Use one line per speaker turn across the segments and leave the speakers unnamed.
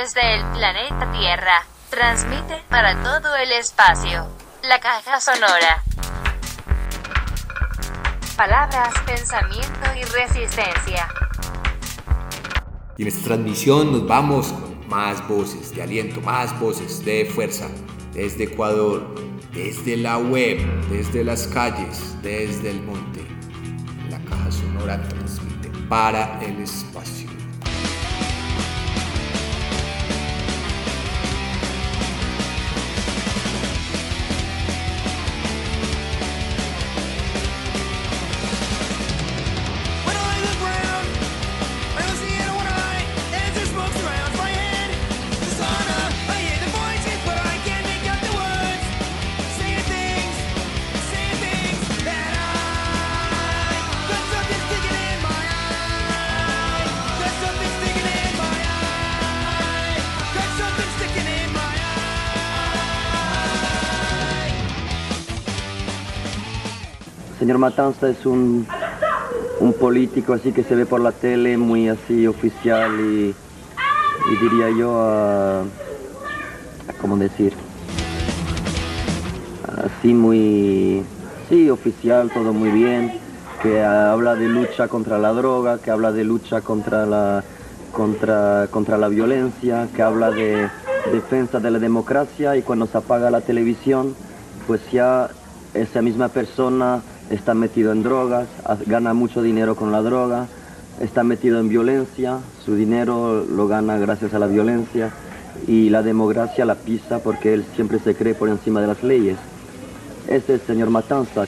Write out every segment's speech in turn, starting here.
desde el planeta Tierra. Transmite para todo el espacio. La caja sonora. Palabras, pensamiento y resistencia.
Y en esta transmisión nos vamos con más voces de aliento, más voces de fuerza desde Ecuador, desde la web, desde las calles, desde el monte. La caja sonora transmite para el espacio.
Matanza es un, un político así que se ve por la tele, muy así oficial y, diría yo, a, ¿cómo decir? Así muy, sí, oficial, todo muy bien, que habla de lucha contra la droga, que habla de lucha contra la, contra, contra la violencia, que habla de defensa de la democracia y cuando se apaga la televisión, pues ya esa misma persona está metido en drogas, gana mucho dinero con la droga, está metido en violencia, su dinero lo gana gracias a la violencia y la democracia la pisa porque él siempre se cree por encima de las leyes. Este es el señor Matanza.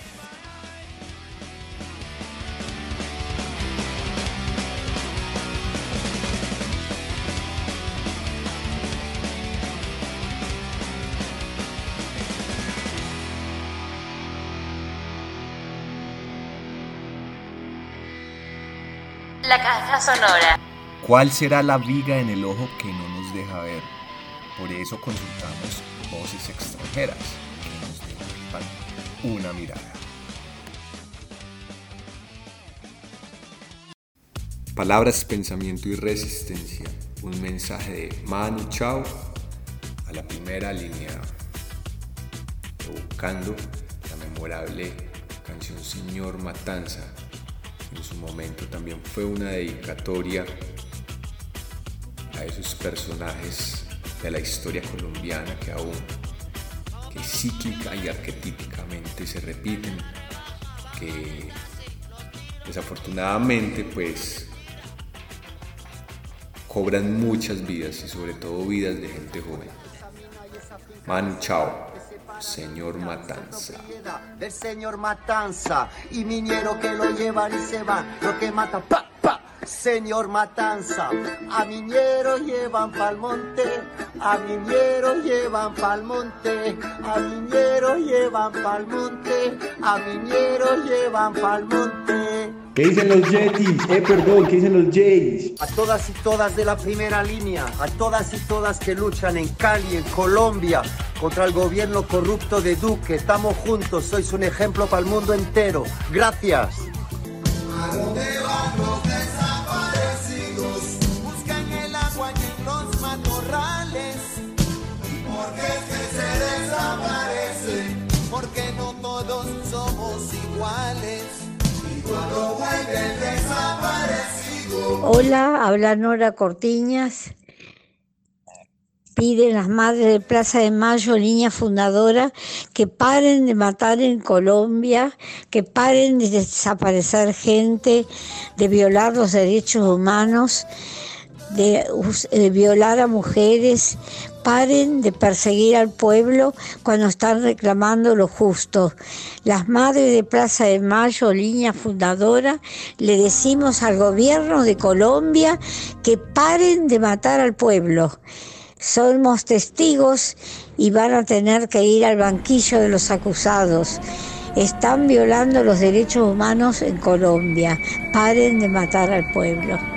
Sonora.
¿Cuál será la viga en el ojo que no nos deja ver? Por eso consultamos voces extranjeras que nos dejan una mirada. Palabras, pensamiento y resistencia. Un mensaje de Manu Chao a la primera línea, evocando la memorable canción Señor Matanza en su momento también fue una dedicatoria a esos personajes de la historia colombiana que aún que cíclica y arquetípicamente se repiten, que desafortunadamente pues cobran muchas vidas y sobre todo vidas de gente joven. Manu Chao señor Matanza.
Del señor Matanza y minero que lo llevan y se van, lo que mata, pa, pa, señor Matanza. A minero llevan pa'l monte, a minero llevan pa'l monte, a minero llevan pa'l monte, a minero llevan pa'l monte.
¿Qué dicen los Yetis? Eh, perdón, ¿qué dicen los Jays?
A todas y todas de la primera línea, a todas y todas que luchan en Cali, en Colombia, contra el gobierno corrupto de Duque. Estamos juntos, sois un ejemplo para el mundo entero. Gracias.
¿A dónde
Hola, habla Nora Cortiñas. Piden las madres de Plaza de Mayo, niña fundadora, que paren de matar en Colombia, que paren de desaparecer gente, de violar los derechos humanos, de, de violar a mujeres, paren de perseguir al pueblo cuando están reclamando lo justo. Las madres de Plaza de Mayo, línea fundadora, le decimos al gobierno de Colombia que paren de matar al pueblo. Somos testigos y van a tener que ir al banquillo de los acusados. Están violando los derechos humanos en Colombia. Paren de matar al pueblo.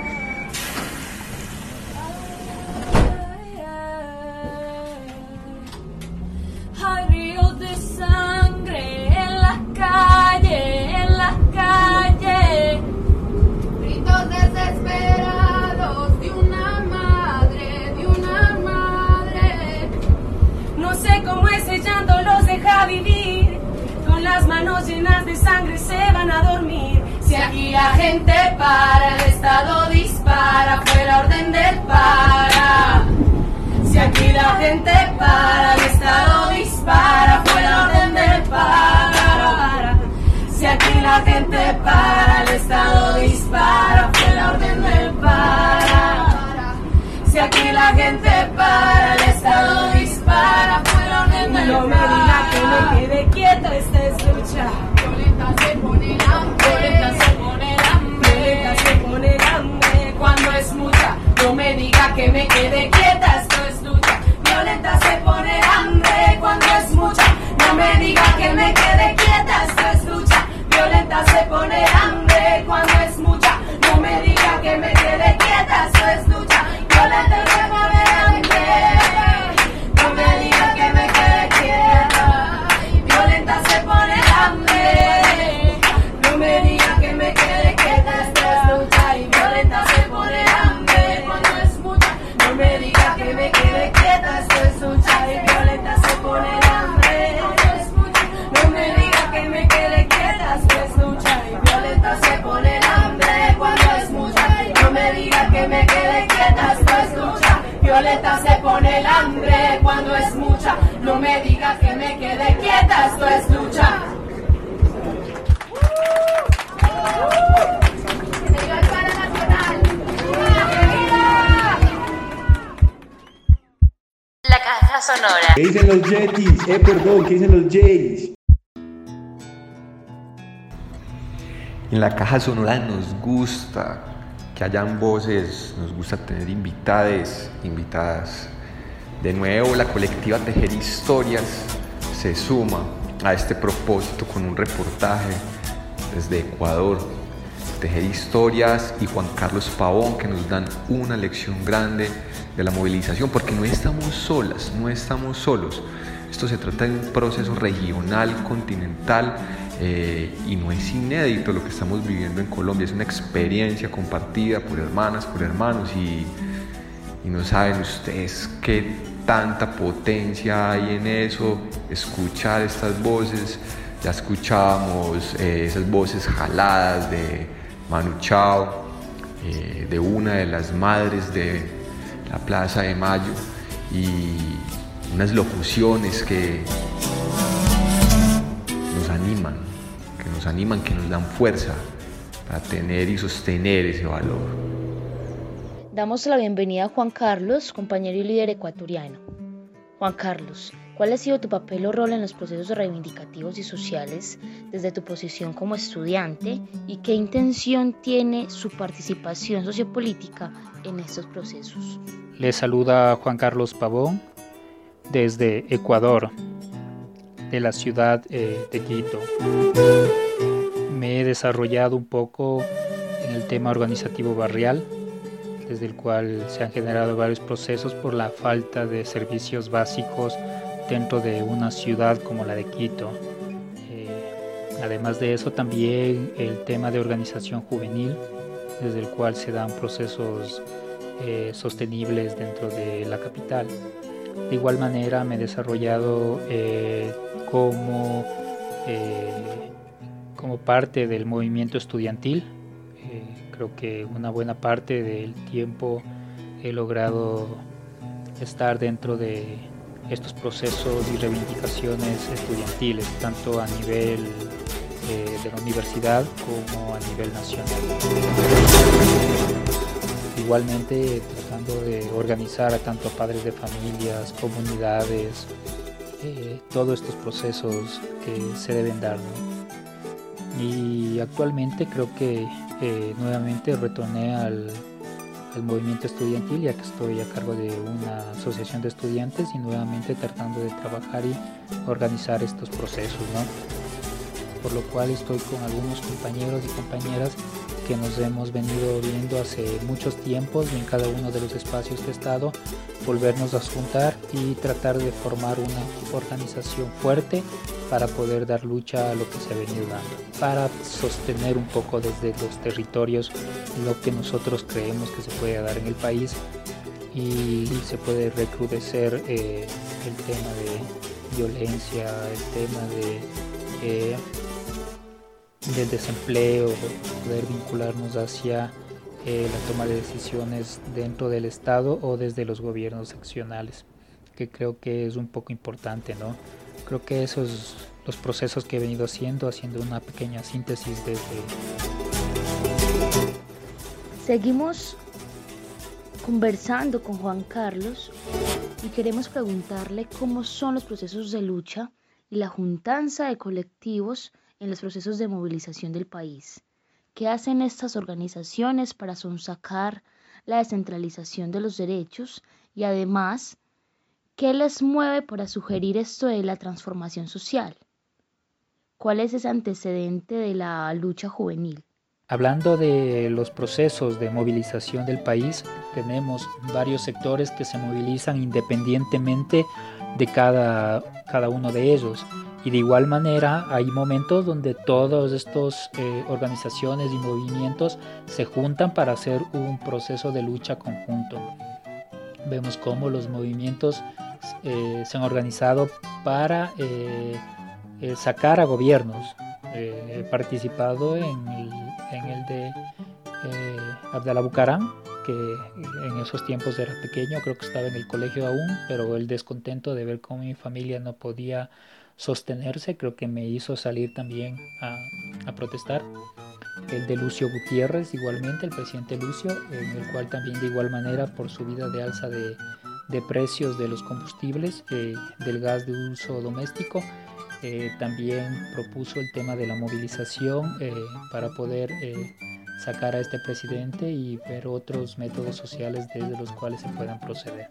Eh, perdón, ¿qué dicen los Jays?
En la caja sonora nos gusta que hayan voces, nos gusta tener invitades, invitadas. De nuevo, la colectiva Tejer Historias se suma a este propósito con un reportaje desde Ecuador. Tejer Historias y Juan Carlos Pavón que nos dan una lección grande de la movilización porque no estamos solas, no estamos solos. Esto se trata de un proceso regional, continental eh, y no es inédito lo que estamos viviendo en Colombia, es una experiencia compartida por hermanas, por hermanos y, no saben ustedes qué tanta potencia hay en eso, escuchar estas voces, ya escuchábamos eh, esas voces jaladas de Manu Chao, eh, de una de las madres de la Plaza de Mayo y unas locuciones que nos animan, que nos animan, que nos dan fuerza para tener y sostener ese valor.
Damos la bienvenida a Juan Carlos, compañero y líder ecuatoriano. Juan Carlos, ¿cuál ha sido tu papel o rol en los procesos reivindicativos y sociales desde tu posición como estudiante y qué intención tiene su participación sociopolítica en estos procesos?
Les saluda Juan Carlos Pavón desde Ecuador, de la ciudad eh, de Quito. Me he desarrollado un poco en el tema organizativo barrial, desde el cual se han generado varios procesos por la falta de servicios básicos dentro de una ciudad como la de Quito. Eh, además de eso, también el tema de organización juvenil, desde el cual se dan procesos eh, sostenibles dentro de la capital. De igual manera me he desarrollado eh, como, eh, como parte del movimiento estudiantil. Eh, creo que una buena parte del tiempo he logrado estar dentro de estos procesos y reivindicaciones estudiantiles, tanto a nivel de la universidad como a nivel nacional. Igualmente de organizar a tanto padres de familias, comunidades, eh, todos estos procesos que se deben dar. Y actualmente creo que eh, nuevamente retorné al, al movimiento estudiantil ya que estoy a cargo de una asociación de estudiantes y nuevamente tratando de trabajar y organizar estos procesos. ¿no? Por lo cual estoy con algunos compañeros y compañeras que nos hemos venido viendo hace muchos tiempos en cada uno de los espacios que he estado, volvernos a juntar y tratar de formar una organización fuerte para poder dar lucha a lo que se ha venido dando, para sostener un poco desde los territorios lo que nosotros creemos que se puede dar en el país y se puede recrudecer eh, el tema de violencia, el tema de... Eh, del desempleo, poder vincularnos hacia eh, la toma de decisiones dentro del Estado o desde los gobiernos seccionales, que creo que es un poco importante, ¿no? Creo que esos los procesos que he venido haciendo, haciendo una pequeña síntesis desde...
Seguimos conversando con Juan Carlos y queremos preguntarle cómo son los procesos de lucha y la juntanza de colectivos en los procesos de movilización del país. ¿Qué hacen estas organizaciones para sonsacar la descentralización de los derechos y además qué les mueve para sugerir esto de la transformación social? ¿Cuál es ese antecedente de la lucha juvenil?
Hablando de los procesos de movilización del país, tenemos varios sectores que se movilizan independientemente de cada, cada uno de ellos. Y de igual manera hay momentos donde todas estas eh, organizaciones y movimientos se juntan para hacer un proceso de lucha conjunto. Vemos cómo los movimientos eh, se han organizado para eh, sacar a gobiernos. he participado en el de eh, Abdalá Bucaram, que en esos tiempos era pequeño, creo que estaba en el colegio aún, pero el descontento de ver cómo mi familia no podía sostenerse, creo que me hizo salir también a, protestar. El de Lucio Gutiérrez, igualmente, el presidente Lucio, en el cual también de igual manera por subida de alza de, precios de los combustibles, eh, del gas de uso doméstico, eh, también propuso el tema de la movilización eh, para poder eh, sacar a este presidente y ver otros métodos sociales desde los cuales se puedan proceder.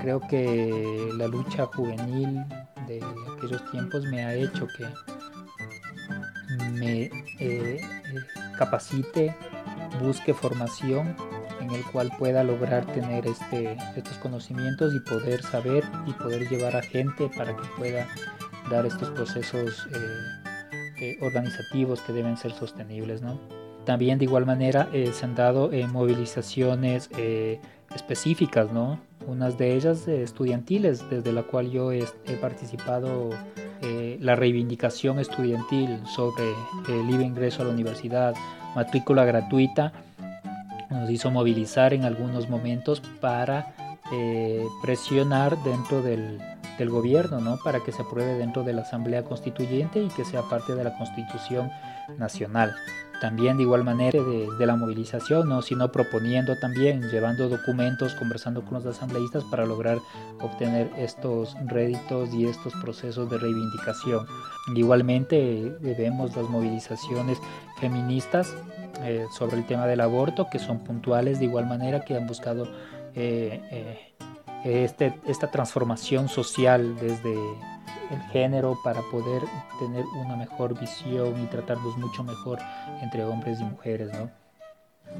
Creo que la lucha juvenil de aquellos tiempos me ha hecho que me capacite, busque formación en el cual pueda lograr tener este, estos conocimientos y poder saber y poder llevar a gente para que pueda dar estos procesos eh, eh, organizativos que deben ser sostenibles. ¿no? También de igual manera eh, se han dado movilizaciones específicas, ¿no? unas de ellas estudiantiles, desde la cual yo he, participado la reivindicación estudiantil sobre el libre ingreso a la universidad, matrícula gratuita, nos hizo movilizar en algunos momentos para presionar dentro del, del gobierno, ¿no? Para que se apruebe dentro de la Asamblea Constituyente y que sea parte de la Constitución Nacional. También de igual manera de, la movilización, ¿no? sino proponiendo también, llevando documentos, conversando con los asambleístas para lograr obtener estos réditos y estos procesos de reivindicación. Igualmente vemos las movilizaciones feministas eh, sobre el tema del aborto, que son puntuales de igual manera, que han buscado eh, eh, este, esta transformación social desde el género para poder tener una mejor visión y tratarlos mucho mejor entre hombres y mujeres, ¿no?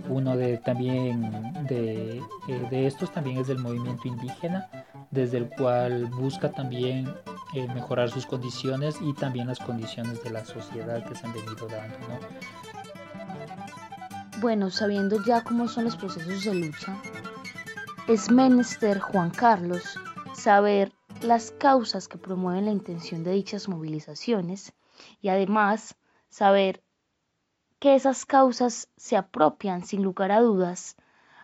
Uno de también de, eh, de, estos también es del movimiento indígena, desde el cual busca también eh, mejorar sus condiciones y también las condiciones de la sociedad que se han venido dando. ¿no?
Bueno, sabiendo ya cómo son los procesos de lucha, es menester, Juan Carlos, saber las causas que promueven la intención de dichas movilizaciones y además saber que esas causas se apropian sin lugar a dudas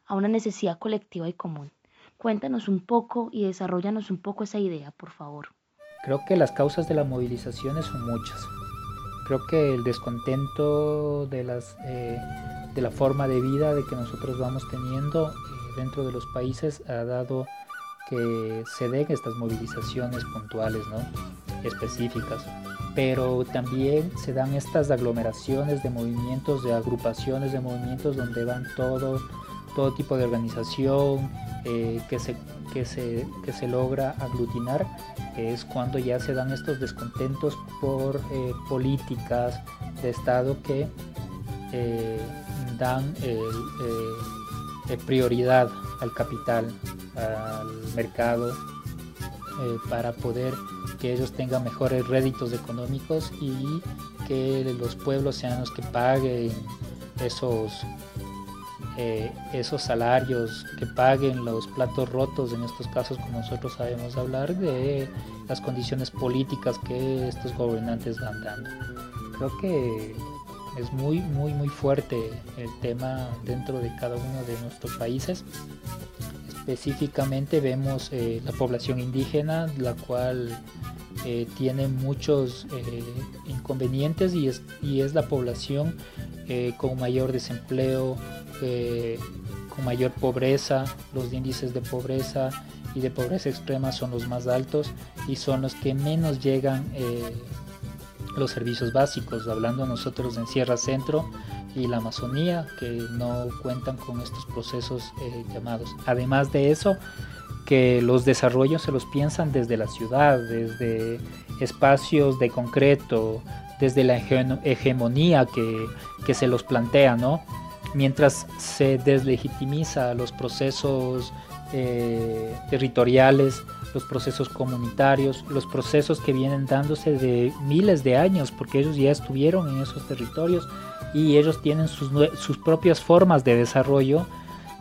a una necesidad colectiva y común. Cuéntanos un poco y desarrollanos un poco esa idea, por favor.
Creo que las causas de las movilizaciones son muchas. Creo que el descontento de, las, eh, de la forma de vida de que nosotros vamos teniendo dentro de los países ha dado que se den estas movilizaciones puntuales, ¿no? específicas. Pero también se dan estas aglomeraciones de movimientos, de agrupaciones de movimientos donde van todo, todo tipo de organización eh, que, se, que, se, que se logra aglutinar. Es cuando ya se dan estos descontentos por eh, políticas de Estado que eh, dan prioridad al capital, al mercado, eh, para poder que ellos tengan mejores réditos económicos y que los pueblos sean los que paguen esos, eh, esos salarios, que paguen los platos rotos, en estos casos como nosotros sabemos hablar, de las condiciones políticas que estos gobernantes van dando. Creo que es muy, muy, muy fuerte el tema dentro de cada uno de nuestros países. Específicamente vemos eh, la población indígena, la cual eh, tiene muchos eh, inconvenientes y es, y es, la población con mayor desempleo, con mayor pobreza, los índices de pobreza y de pobreza extrema son los más altos y son los que menos llegan los servicios básicos, hablando nosotros en Sierra Centro y la Amazonía, que no cuentan con estos procesos eh, llamados. Además de eso, que los desarrollos se los piensan desde la ciudad, desde espacios de concreto, desde la hegemonía que, que se los plantea, ¿no? Mientras se deslegitimiza los procesos eh, territoriales, los procesos comunitarios, los procesos que vienen dándose de miles de años, porque ellos ya estuvieron en esos territorios y ellos tienen sus, sus propias formas de desarrollo,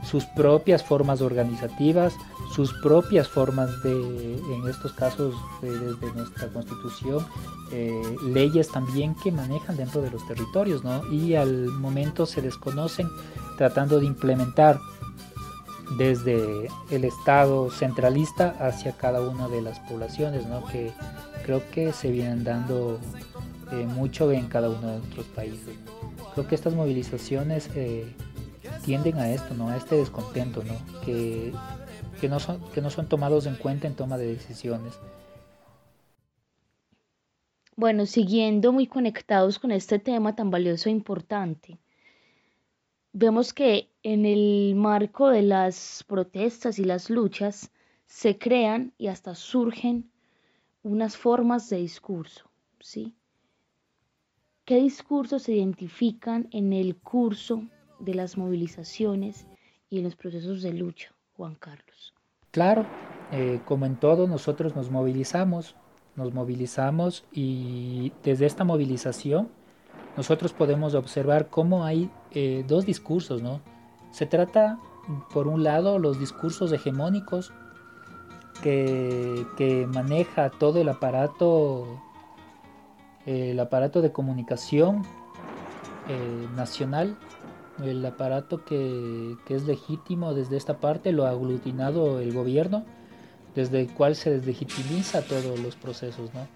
sus propias formas organizativas, sus propias formas de, en estos casos, desde nuestra constitución, eh, leyes también que manejan dentro de los territorios, ¿no? Y al momento se desconocen tratando de implementar desde el Estado centralista hacia cada una de las poblaciones, ¿no? que creo que se vienen dando eh, mucho en cada uno de nuestros países. Creo que estas movilizaciones eh, tienden a esto, ¿no? a este descontento, ¿no? Que, que, no son, que no son tomados en cuenta en toma de decisiones.
Bueno, siguiendo muy conectados con este tema tan valioso e importante, vemos que en el marco de las protestas y las luchas se crean y hasta surgen unas formas de discurso, ¿sí? ¿Qué discursos se identifican en el curso de las movilizaciones y en los procesos de lucha, Juan Carlos?
Claro, eh, como en todo, nosotros nos movilizamos, nos movilizamos y desde esta movilización nosotros podemos observar cómo hay eh, dos discursos, ¿no? Se trata, por un lado, los discursos hegemónicos que, maneja todo el aparato, el aparato de comunicación eh, nacional, el aparato que, es legítimo desde esta parte, lo ha aglutinado el gobierno, desde el cual se deslegitimiza todos los procesos, ¿no?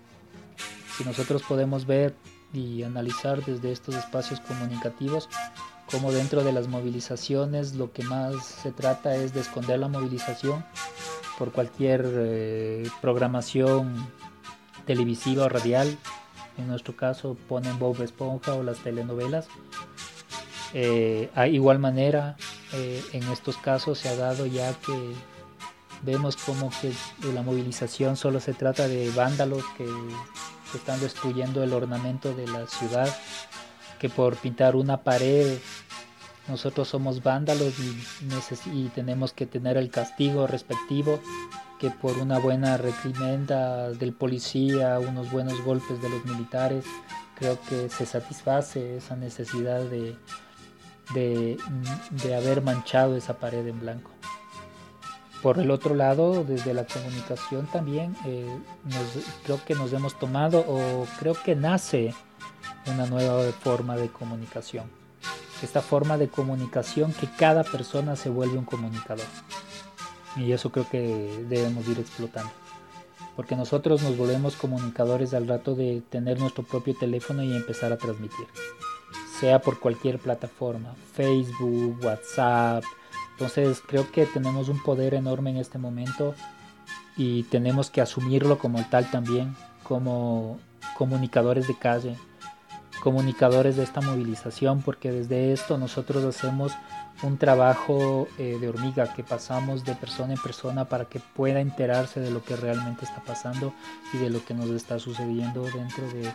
Si nosotros podemos ver y analizar desde estos espacios comunicativos como dentro de las movilizaciones lo que más se trata es de esconder la movilización por cualquier eh, programación televisiva o radial. En nuestro caso ponen Bob Esponja o las telenovelas. Eh, igual manera, eh, en estos casos se ha dado ya que vemos como que la movilización solo se trata de vándalos que están destruyendo el ornamento de la ciudad, que por pintar una pared nosotros somos vándalos y, tenemos que tener el castigo respectivo, que por una buena reprimenda del policía, unos buenos golpes de los militares, creo que se satisface esa necesidad de, de haber manchado esa pared en blanco. Por el otro lado, desde la comunicación también, eh, creo que nos hemos tomado o creo que nace una nueva forma de comunicación. Esta forma de comunicación que cada persona se vuelve un comunicador. Y eso creo que debemos ir explotando. Porque nosotros nos volvemos comunicadores al rato de tener nuestro propio teléfono y empezar a transmitir. Sea por cualquier plataforma, Facebook, WhatsApp, entonces creo que tenemos un poder enorme en este momento y tenemos que asumirlo como tal también, como comunicadores de calle, comunicadores de esta movilización, porque desde esto nosotros hacemos un trabajo eh, de hormiga que pasamos de persona en persona para que pueda enterarse de lo que realmente está pasando y de lo que nos está sucediendo dentro de,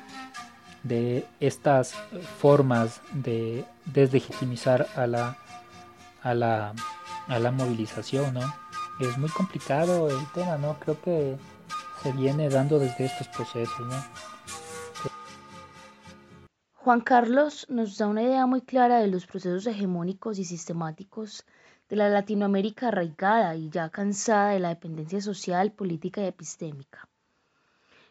de estas formas de deslegitimizar a la a la, a la movilización, ¿no? Es muy complicado el tema, ¿no? Creo que se viene dando desde estos procesos, ¿no?
Juan Carlos nos da una idea muy clara de los procesos hegemónicos y sistemáticos de la Latinoamérica arraigada y ya cansada de la dependencia social, política y epistémica.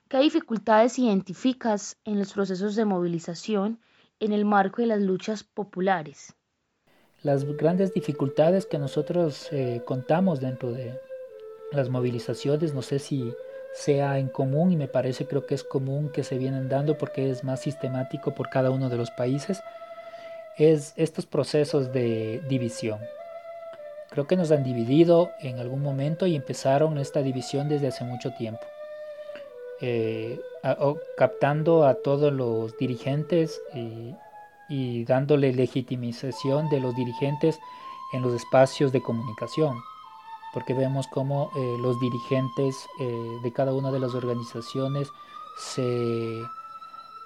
¿Qué dificultades identificas en los procesos de movilización en el marco de las luchas populares?
Las grandes dificultades que nosotros eh, contamos dentro de las movilizaciones, no sé si sea en común y me parece creo que es común que se vienen dando porque es más sistemático por cada uno de los países, es estos procesos de división. Creo que nos han dividido en algún momento y empezaron esta división desde hace mucho tiempo. Eh, captando a todos los dirigentes y, dándole legitimización de los dirigentes en los espacios de comunicación, porque vemos cómo eh, los dirigentes eh, de cada una de las organizaciones se,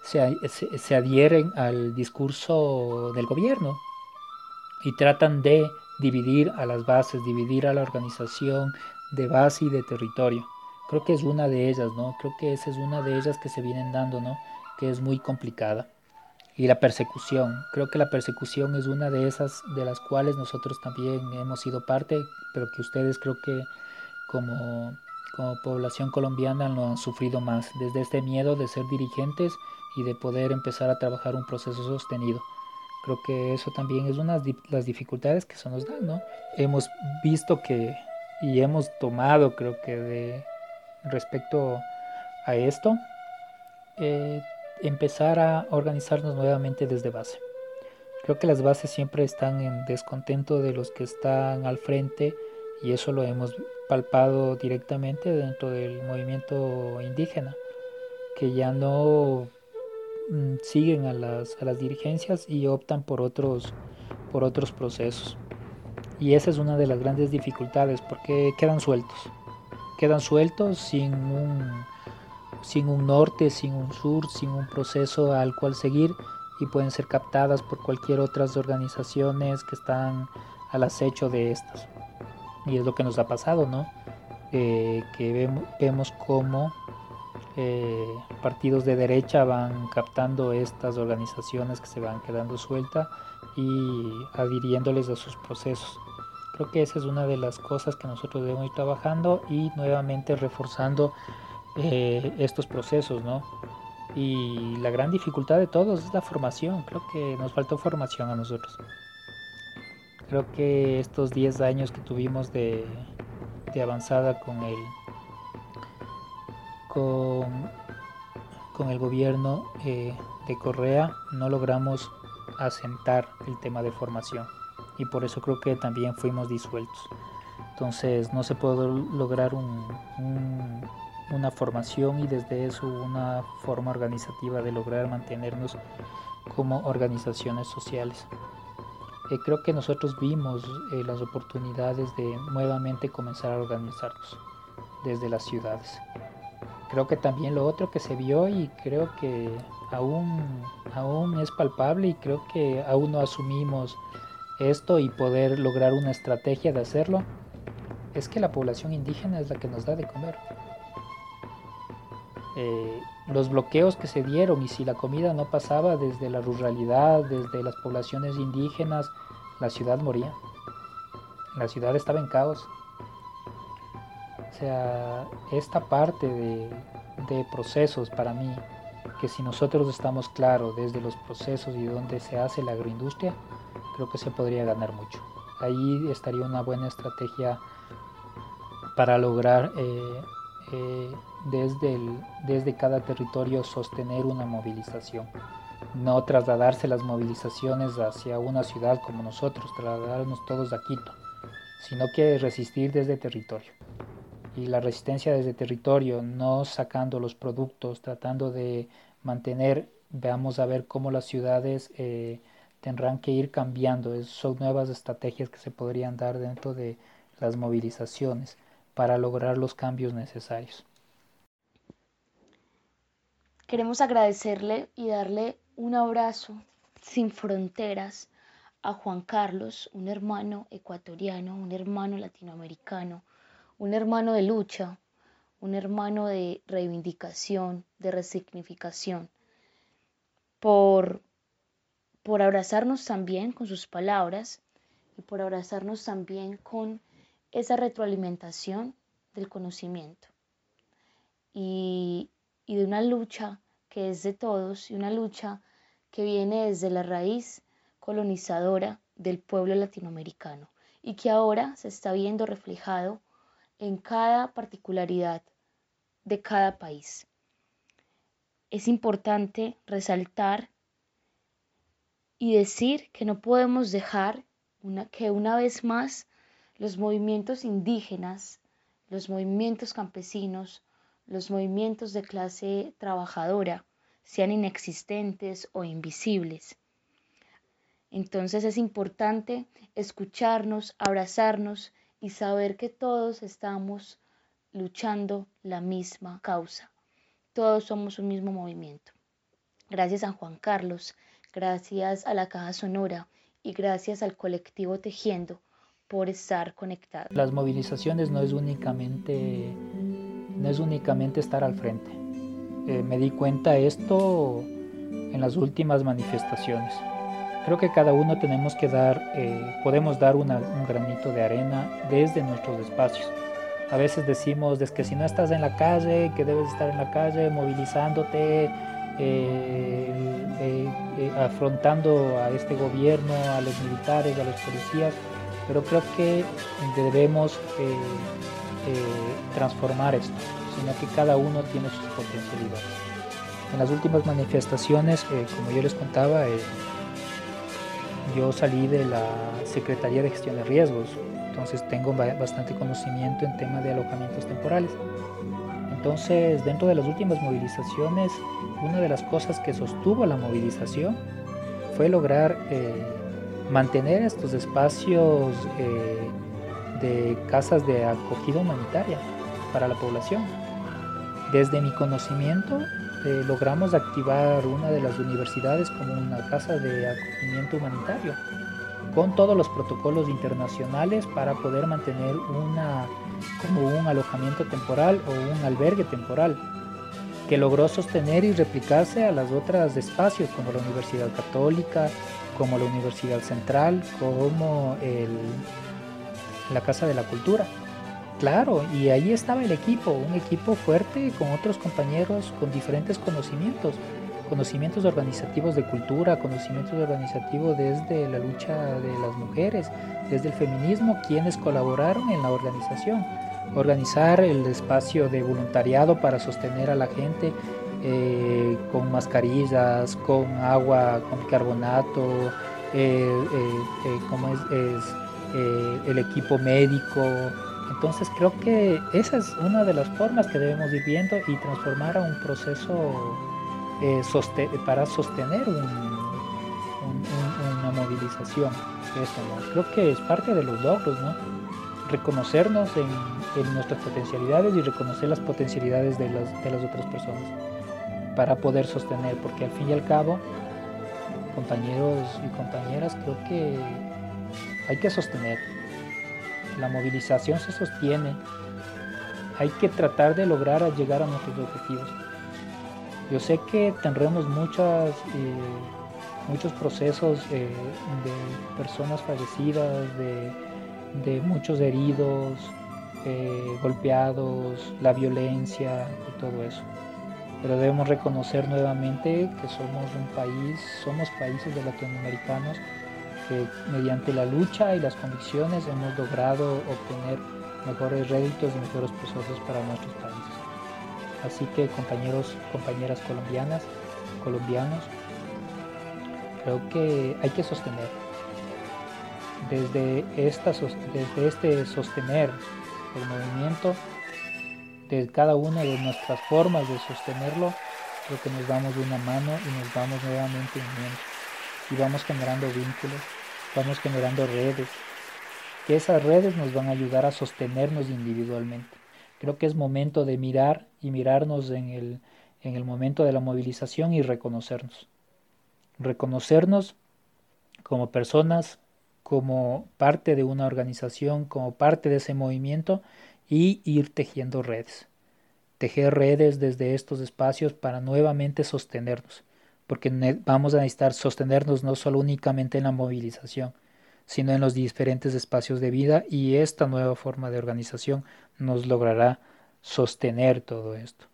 se adhieren al discurso del gobierno y tratan de dividir a las bases, dividir a la organización de base y de territorio. Creo que es una de ellas, ¿no? Creo que esa es una de ellas que se vienen dando, ¿no? Que es muy complicada. Y la persecución, creo que la persecución es una de esas de las cuales nosotros también hemos sido parte, pero que ustedes creo que como, como población colombiana lo han sufrido más, desde este miedo de ser dirigentes y de poder empezar a trabajar un proceso sostenido. Creo que eso también es una de las dificultades que se nos dan, ¿no? Hemos visto que y hemos tomado, creo que de respecto a esto, eh, empezar a organizarnos nuevamente desde base. Creo que las bases siempre están en descontento de los que están al frente y eso lo hemos palpado directamente dentro del movimiento indígena, que ya no mm, siguen a las, a las dirigencias y optan por otros, por otros procesos. Y esa es una de las grandes dificultades porque quedan sueltos quedan sueltos sin un, sin un norte, sin un sur, sin un proceso al cual seguir y pueden ser captadas por cualquier otras organizaciones que están al acecho de estas. Y es lo que nos ha pasado, ¿no? Eh, que vemos, cómo eh, partidos de derecha van captando estas organizaciones que se van quedando sueltas y adhiriéndoles a sus procesos. Creo que esa es una de las cosas que nosotros debemos ir trabajando y nuevamente reforzando eh, estos procesos, ¿no? Y la gran dificultad de todos es la formación. Creo que nos faltó formación a nosotros. Creo que estos 10 años que tuvimos de, avanzada con el, con, con el gobierno eh, de Correa no logramos asentar el tema de formación y por eso creo que también fuimos disueltos. Entonces no se puede lograr una formación y desde eso una forma organizativa de lograr mantenernos como organizaciones sociales. Eh, creo que nosotros vimos eh, las oportunidades de nuevamente comenzar a organizarnos desde las ciudades. Creo que también lo otro que se vio y creo que aún, aún es palpable y creo que aún no asumimos esto y poder lograr una estrategia de hacerlo, es que la población indígena es la que nos da de comer. Eh, los bloqueos que se dieron y si la comida no pasaba desde la ruralidad, desde las poblaciones indígenas, la ciudad moría. La ciudad estaba en caos. O sea, esta parte de, procesos para mí, que si nosotros estamos claros desde los procesos y donde se hace la agroindustria, creo que se podría ganar mucho. Ahí estaría una buena estrategia para lograr eh, eh, desde, desde cada territorio sostener una movilización. No trasladarse las movilizaciones hacia una ciudad como nosotros, trasladarnos todos a Quito, sino que resistir desde territorio. Y la resistencia desde territorio, no sacando los productos, tratando de mantener, veamos a ver cómo las ciudades eh, tendrán que ir cambiando. Son nuevas estrategias que se podrían dar dentro de las movilizaciones para lograr los cambios necesarios.
Queremos agradecerle y darle un abrazo sin fronteras a Juan Carlos, un hermano ecuatoriano, un hermano latinoamericano, un hermano de lucha, un hermano de reivindicación, de resignificación, por por abrazarnos también con sus palabras y por abrazarnos también con esa retroalimentación del conocimiento. Y, y de una lucha que es de todos y una lucha que viene desde la raíz colonizadora del pueblo latinoamericano y que ahora se está viendo reflejado en cada particularidad de cada país. Es importante resaltar y decir que no podemos dejar que una vez más los movimientos indígenas, los movimientos campesinos, los movimientos de clase trabajadora sean inexistentes o invisibles. Entonces es importante escucharnos, abrazarnos y saber que todos estamos luchando la misma causa. Todos somos un mismo movimiento. Gracias a Juan Carlos, gracias a la Caja Sonora y gracias al colectivo Tejiendo por estar conectados.
Las movilizaciones no es únicamente, no es únicamente estar al frente. Eh, me di cuenta esto en las últimas manifestaciones. Creo que cada uno tenemos que dar, eh, podemos dar un granito de arena desde nuestros espacios a veces decimos es que si no estás en la calle, que debes estar en la calle movilizándote, eh, afrontando a este gobierno, a los militares, a los policías, pero creo que debemos transformar esto, sino que cada uno tiene sus potencialidades. En las últimas manifestaciones, como yo les contaba, yo salí de la Secretaría de Gestión de Riesgos, entonces tengo bastante conocimiento en tema de alojamientos temporales. Entonces, dentro de las últimas movilizaciones, una de las cosas que sostuvo la movilización fue lograr eh, mantener estos espacios eh, de casas de acogida humanitaria para la población. Desde mi conocimiento, eh, logramos activar una de las universidades como una casa de acogimiento humanitario con todos los protocolos internacionales para poder mantener una, como un alojamiento temporal o un albergue temporal que logró sostener y replicarse a las otras espacios como la Universidad Católica, como la Universidad Central, como el, la Casa de la Cultura. Claro, y ahí estaba el equipo, un equipo fuerte con otros compañeros con diferentes conocimientos conocimientos organizativos de cultura, conocimientos organizativos desde la lucha de las mujeres, desde el feminismo, quienes colaboraron en la organización. Organizar el espacio de voluntariado para sostener a la gente eh, con mascarillas, con agua, con carbonato, eh, eh, como es, es el equipo médico. Entonces creo que esa es una de las formas que debemos ir viendo y transformar a un proceso eh, para sostener una movilización. Creo que es parte de los logros, ¿no? reconocernos en, nuestras potencialidades y reconocer las potencialidades de las, de las otras personas para poder sostener, porque al fin y al cabo, compañeros y compañeras, creo que hay que sostener. La movilización se sostiene. Hay que tratar de lograr llegar a nuestros objetivos. Yo sé que tendremos muchas, eh, muchos procesos eh, de personas fallecidas, de, muchos heridos, eh, golpeados, la violencia y todo eso. Pero debemos reconocer nuevamente que somos un país, somos países de latinoamericanos que mediante la lucha y las convicciones hemos logrado obtener mejores réditos y mejores procesos para nuestros países. Así que compañeros, compañeras colombianas, colombianos, creo que hay que sostener. Desde, esta, desde este sostener el movimiento, de cada una de nuestras formas de sostenerlo, creo que nos damos una mano y nos vamos nuevamente uniendo. Y vamos generando vínculos, vamos generando redes, que esas redes nos van a ayudar a sostenernos individualmente. Creo que es momento de mirar y mirarnos en el, en el momento de la movilización y reconocernos. Reconocernos como personas, como parte de una organización, como parte de ese movimiento y ir tejiendo redes. Tejer redes desde estos espacios para nuevamente sostenernos, porque vamos a necesitar sostenernos no solo únicamente en la movilización, sino en los diferentes espacios de vida y esta nueva forma de organización nos logrará sostener todo esto.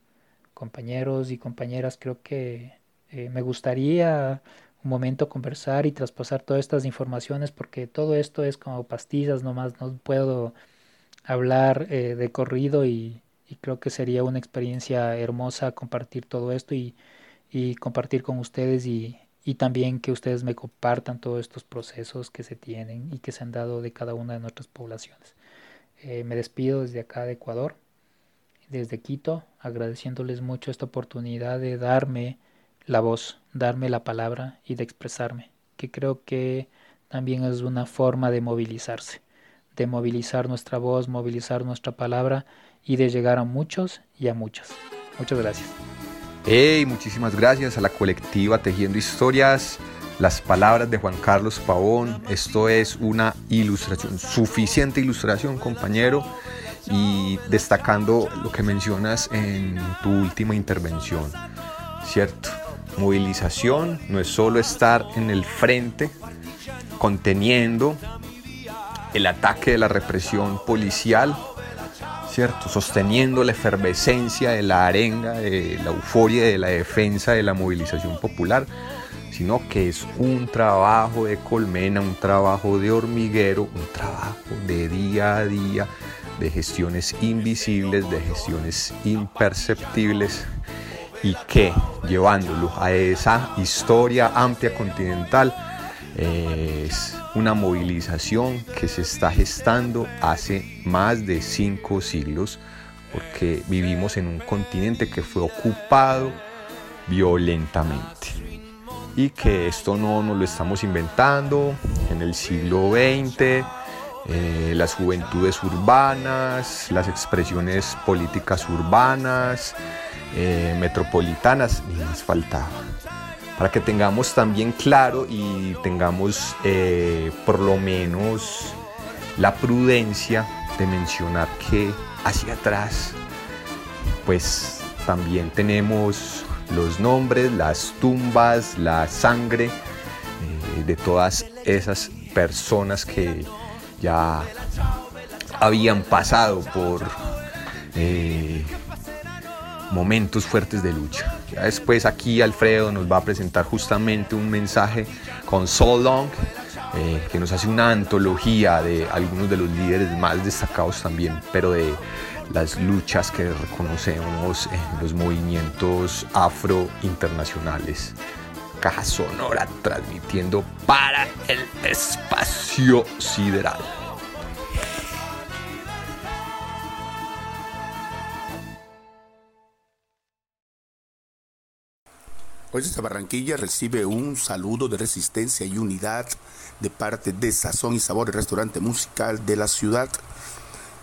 compañeros y compañeras, creo que eh, me gustaría un momento conversar y traspasar todas estas informaciones porque todo esto es como pastillas nomás, no puedo hablar eh, de corrido y, creo que sería una experiencia hermosa compartir todo esto y, compartir con ustedes y, también que ustedes me compartan todos estos procesos que se tienen y que se han dado de cada una de nuestras poblaciones. Eh, me despido desde acá de Ecuador, desde Quito, agradeciéndoles mucho esta oportunidad de darme la voz, darme la palabra y de expresarme, que creo que también es una forma de movilizarse de movilizar nuestra voz, movilizar nuestra palabra y de llegar a muchos y a muchas. Muchas gracias.
Hey, muchísimas gracias a la colectiva Tejiendo Historias. Las palabras de Juan Carlos Pavón. Esto es una ilustración, suficiente ilustración, compañero. Y destacando lo que mencionas en tu última intervención, ¿cierto? Movilización no es solo estar en el frente conteniendo el ataque de la represión policial, ¿cierto? Sosteniendo la efervescencia de la arenga, de la euforia de la defensa de la movilización popular, sino que es un trabajo de colmena, un trabajo de hormiguero, un trabajo de día a día, de gestiones invisibles, de gestiones imperceptibles y que llevándolo a esa historia amplia continental es una movilización que se está gestando hace más de cinco siglos, porque vivimos en un continente que fue ocupado violentamente y que esto no nos lo estamos inventando en el siglo XX. Eh, las juventudes urbanas, las expresiones políticas urbanas, eh, metropolitanas, ni más faltaba para que tengamos también claro y tengamos eh, por lo menos la prudencia de mencionar que hacia atrás pues también tenemos los nombres, las tumbas, la sangre eh, de todas esas personas que ya habían pasado por eh, momentos fuertes de lucha. Después aquí Alfredo nos va a presentar justamente un mensaje con So Long, eh, que nos hace una antología de algunos de los líderes más destacados también, pero de las luchas que reconocemos en los movimientos afro internacionales. Caja Sonora transmitiendo para el espacio sideral.
Hoy desde Barranquilla recibe un saludo de resistencia y unidad de parte de Sazón y Sabor, el restaurante musical de la ciudad.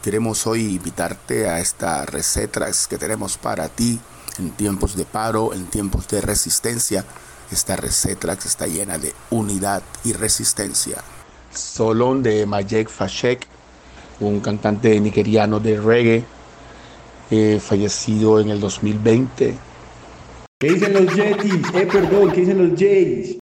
Queremos hoy invitarte a esta receta que tenemos para ti en tiempos de paro, en tiempos de resistencia. Esta receta está llena de unidad y resistencia. Solón de Majek Fashek, un cantante nigeriano de reggae, eh, fallecido en el 2020
¿Qué dicen los Yetis? Eh, perdón, ¿qué dicen los Jays?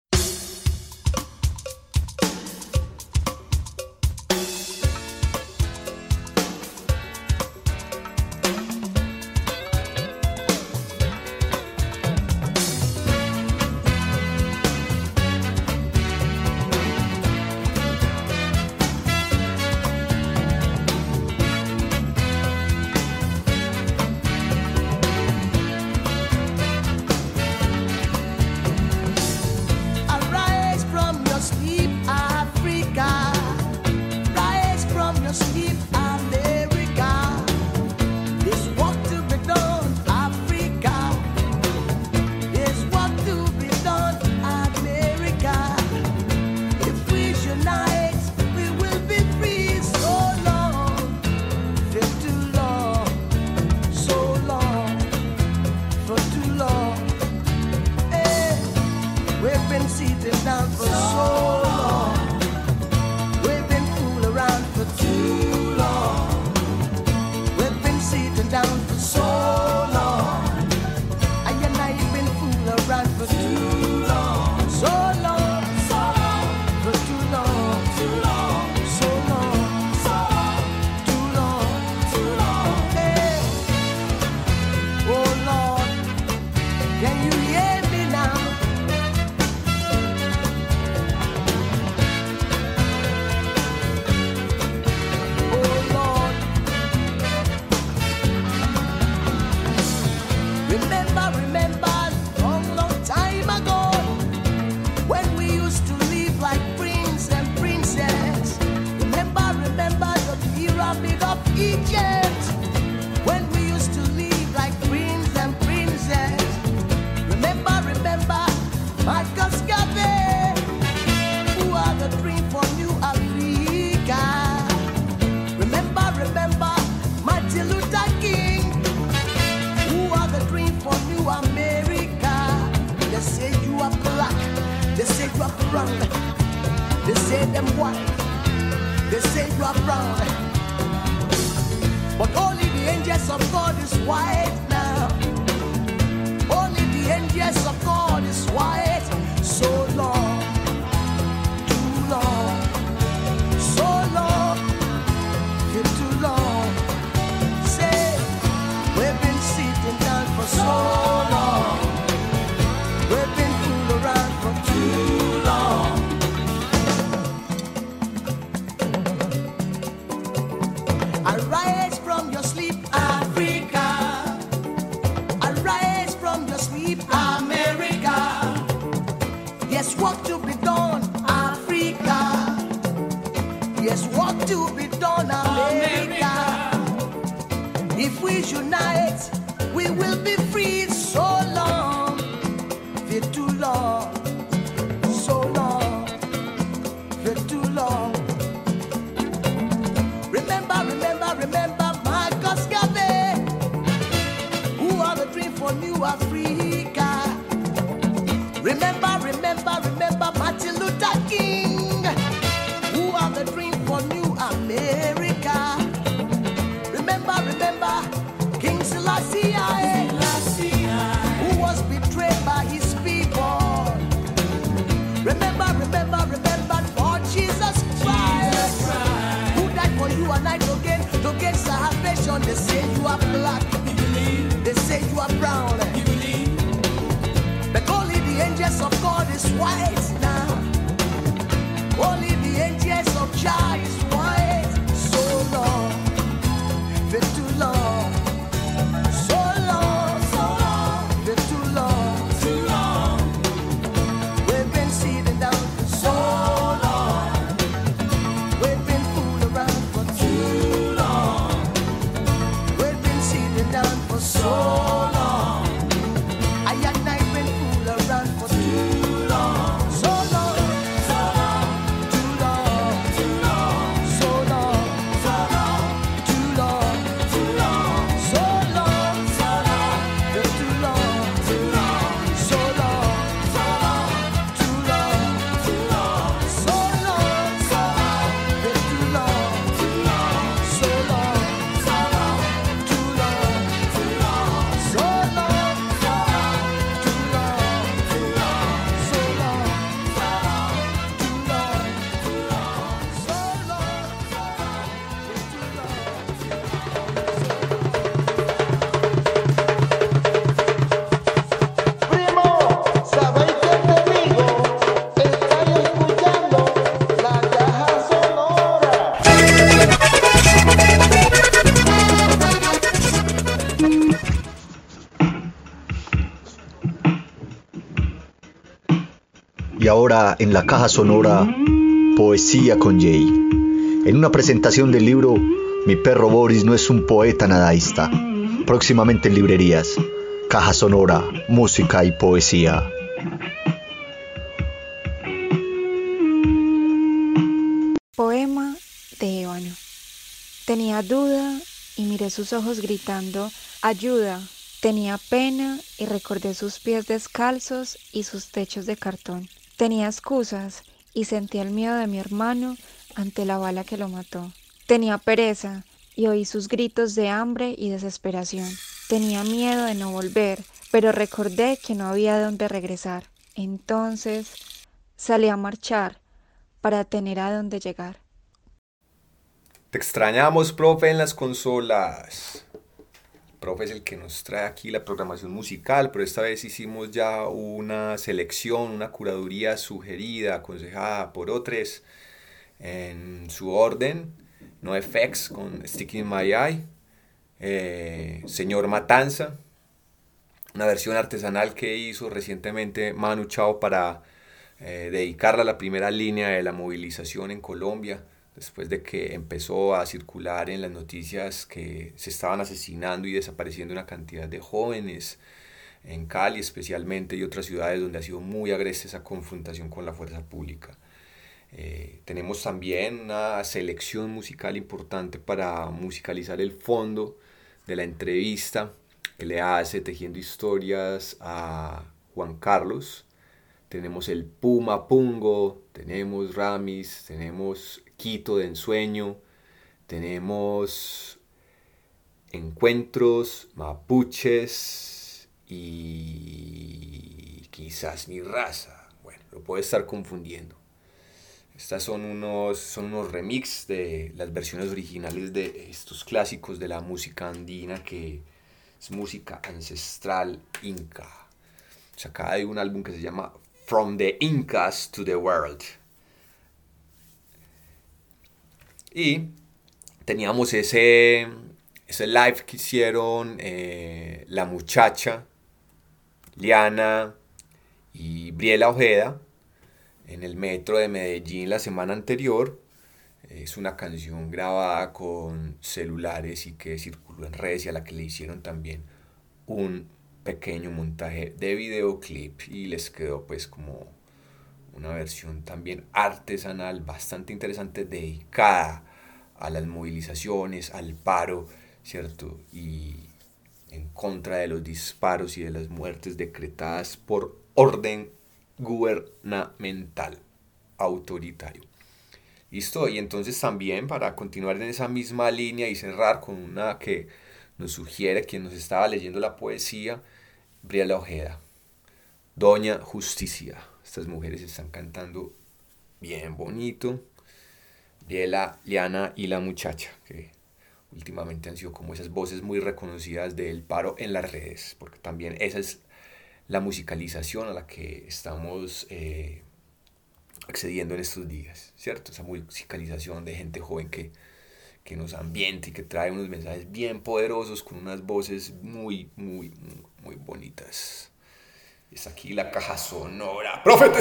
round.
They say them white. They say you brown. But only the angels of God is white now. Only the angels of God. you not. They say you are black, they say you are brown, only the angels of God is white now. Only the angels of Jah is white. So long,
en la caja sonora, Poesía con Jay. En una presentación del libro Mi perro Boris no es un poeta nadaísta. Próximamente en librerías. Caja sonora, música y poesía.
Poema de ébano. Tenía duda y miré sus ojos gritando, ayuda. Tenía pena y recordé sus pies descalzos y sus techos de cartón. Tenía excusas y sentí el miedo de mi hermano ante la bala que lo mató. Tenía pereza y oí sus gritos de hambre y desesperación. Tenía miedo de no volver, pero recordé que no había dónde regresar. Entonces salí a marchar para tener a dónde llegar.
Te extrañamos, profe, en las consolas. Profe es el que nos trae aquí la programación musical, pero esta vez hicimos ya una selección, una curaduría sugerida, aconsejada por otros en su orden. No FX con Sticking in My Eye. eh, Señor Matanza, una versión artesanal que hizo recientemente Manu Chao para eh, dedicarla a la primera línea de la movilización en Colombia, después de que empezó a circular en las noticias que se estaban asesinando y desapareciendo una cantidad de jóvenes en Cali especialmente y otras ciudades donde ha sido muy agresiva esa confrontación con la fuerza pública. Eh, tenemos también una selección musical importante para musicalizar el fondo de la entrevista que le hace tejiendo historias a Juan Carlos. Tenemos el Puma Pungo, tenemos Ramis, tenemos Quito de Ensueño, tenemos encuentros, mapuches y quizás mi raza. Bueno, lo puedo estar confundiendo. Estas son unos, son unos remix de las versiones originales de estos clásicos de la música andina que es música ancestral inca. Sacada de un álbum que se llama From the Incas to the World. Y teníamos ese, ese live que hicieron eh, la muchacha, Liana y Briela Ojeda en el metro de Medellín la semana anterior. Es una canción grabada con celulares y que circuló en redes y a la que le hicieron también un pequeño montaje de videoclip y les quedó pues como una versión también artesanal bastante interesante dedicada a las movilizaciones, al paro, ¿cierto? Y en contra de los disparos y de las muertes decretadas por orden gubernamental autoritario. Listo, y entonces también para continuar en esa misma línea y cerrar con una que nos sugiere quien nos estaba leyendo la poesía, Briela Ojeda, Doña Justicia. Estas mujeres están cantando bien bonito. Briela, Liana y la muchacha, que últimamente han sido como esas voces muy reconocidas del paro en las redes, porque también esa es la musicalización a la que estamos eh, accediendo en estos días, ¿cierto? Esa musicalización de gente joven que, que nos ambienta y que trae unos mensajes bien poderosos con unas voces muy, muy, muy bonitas. Es aquí la caja sonora. ¡Profe, te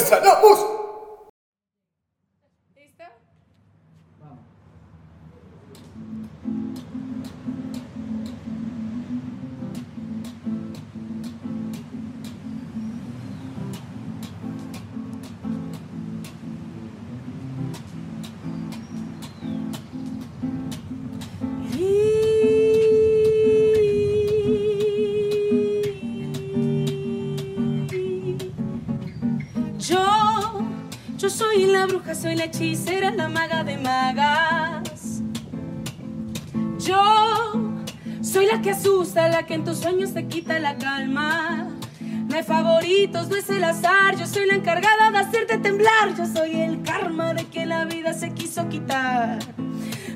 soy la hechicera, la maga de magas. Yo soy la que asusta, la que en tus sueños te quita la calma. No hay favoritos, no es el azar, yo soy la encargada de hacerte temblar. Yo soy el karma de que la vida se quiso quitar.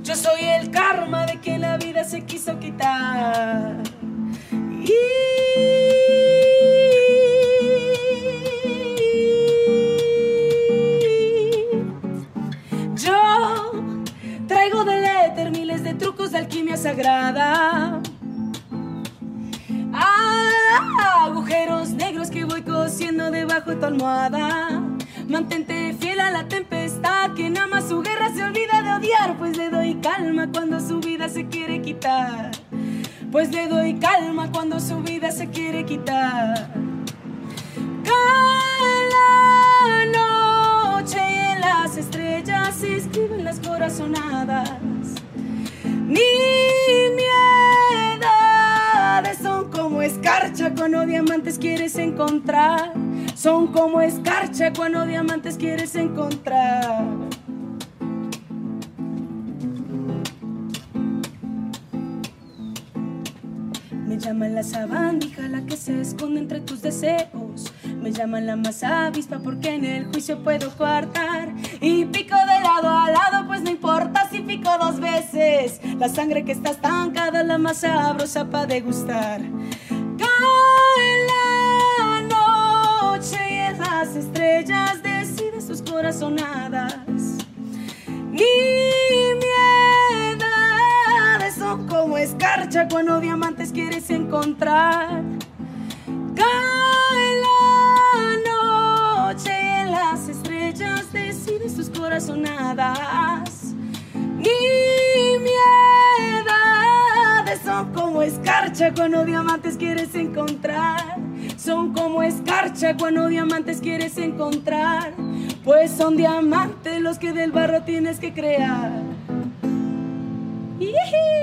Yo soy el karma de que la vida se quiso quitar. Y Mantente fiel a la tempestad, que nada más su guerra se olvida de odiar, pues le doy calma cuando su vida se quiere quitar. Pues le doy calma cuando su vida se quiere quitar. Cae la noche y en las estrellas se escriben las corazonadas. Ni miedades son como escarcha cuando diamantes quieres encontrar. Son como escarcha cuando diamantes quieres encontrar. Me llaman la sabandija, la que se esconde entre tus deseos. Me llaman la más avispa porque en el juicio puedo coartar. Y pico de lado a lado, pues no importa si pico dos veces. La sangre que está estancada es la más sabrosa para degustar. Estrellas decide sus corazonadas. Y miedades son como escarcha cuando diamantes quieres encontrar. Cae las estrellas deciden sus corazonadas. Y miedades son como escarcha cuando diamantes quieres encontrar. Son como escarcha cuando diamantes quieres encontrar. Pues son diamantes los que del barro tienes que crear. ¡Yee!